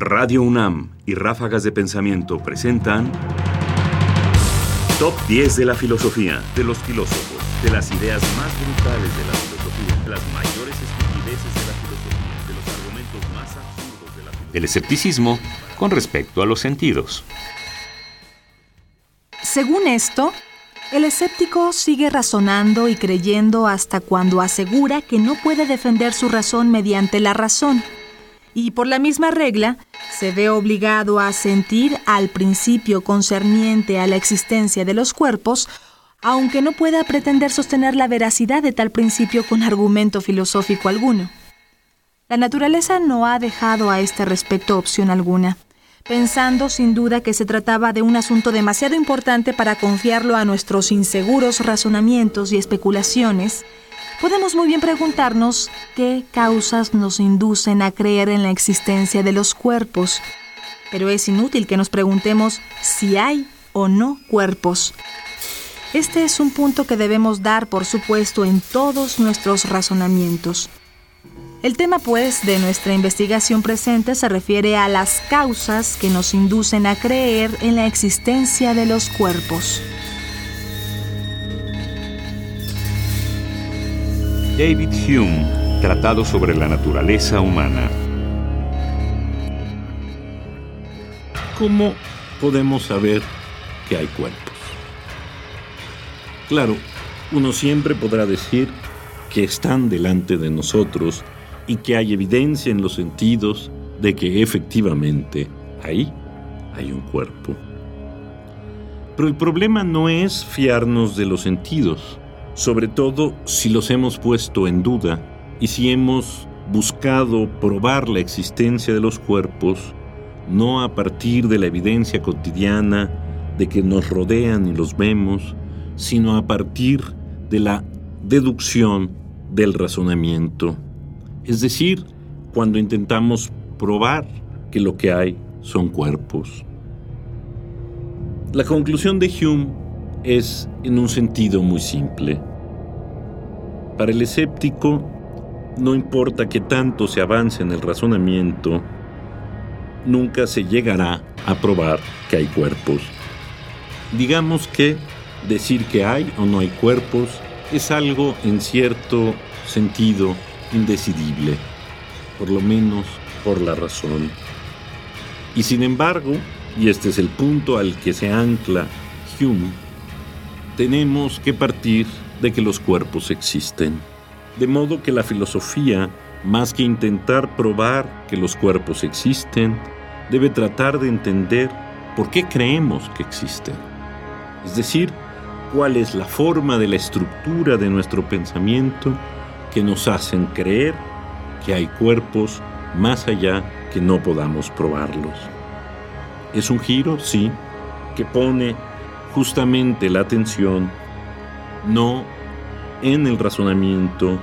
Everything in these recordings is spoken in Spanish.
Radio UNAM y Ráfagas de Pensamiento presentan Top 10 de la filosofía, de los filósofos, de las ideas más brutales de la filosofía, de las mayores estupideces de la filosofía, de los argumentos más absurdos de la filosofía. El escepticismo con respecto a los sentidos. Según esto, el escéptico sigue razonando y creyendo hasta cuando asegura que no puede defender su razón mediante la razón. Y por la misma regla, se ve obligado a sentir al principio concerniente a la existencia de los cuerpos, aunque no pueda pretender sostener la veracidad de tal principio con argumento filosófico alguno. La naturaleza no ha dejado a este respecto opción alguna pensando sin duda que se trataba de un asunto demasiado importante para confiarlo a nuestros inseguros razonamientos y especulaciones, podemos muy bien preguntarnos qué causas nos inducen a creer en la existencia de los cuerpos. Pero es inútil que nos preguntemos si hay o no cuerpos. Este es un punto que debemos dar por supuesto en todos nuestros razonamientos. El tema, pues, de nuestra investigación presente se refiere a las causas que nos inducen a creer en la existencia de los cuerpos. David Hume, Tratado sobre la Naturaleza Humana. ¿Cómo podemos saber que hay cuerpos? Claro, uno siempre podrá decir que están delante de nosotros y que hay evidencia en los sentidos de que efectivamente ahí hay un cuerpo. Pero el problema no es fiarnos de los sentidos, sobre todo si los hemos puesto en duda y si hemos buscado probar la existencia de los cuerpos no a partir de la evidencia cotidiana de que nos rodean y los vemos, sino a partir de la deducción del razonamiento es decir, cuando intentamos probar que lo que hay son cuerpos. La conclusión de Hume es en un sentido muy simple. Para el escéptico, no importa que tanto se avance en el razonamiento, nunca se llegará a probar que hay cuerpos. Digamos que decir que hay o no hay cuerpos es algo en cierto sentido indecidible, por lo menos por la razón. Y sin embargo, y este es el punto al que se ancla Hume, tenemos que partir de que los cuerpos existen. De modo que la filosofía, más que intentar probar que los cuerpos existen, debe tratar de entender por qué creemos que existen. Es decir, cuál es la forma de la estructura de nuestro pensamiento que nos hacen creer que hay cuerpos más allá que no podamos probarlos. Es un giro, sí, que pone justamente la atención no en el razonamiento,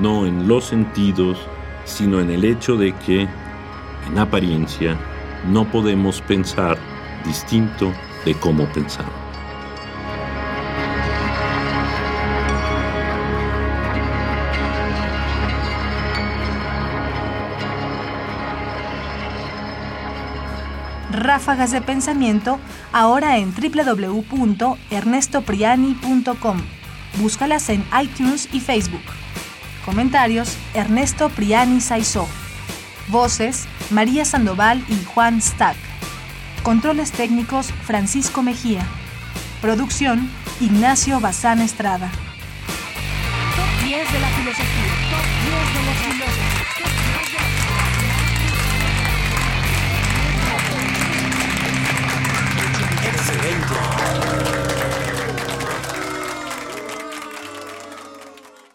no en los sentidos, sino en el hecho de que, en apariencia, no podemos pensar distinto de cómo pensamos. Ráfagas de Pensamiento, ahora en www.ernestopriani.com. Búscalas en iTunes y Facebook. Comentarios: Ernesto Priani Saizó. Voces: María Sandoval y Juan Stack. Controles técnicos: Francisco Mejía. Producción: Ignacio Bazán Estrada. Top 10 de la filosofía. Top 10 de la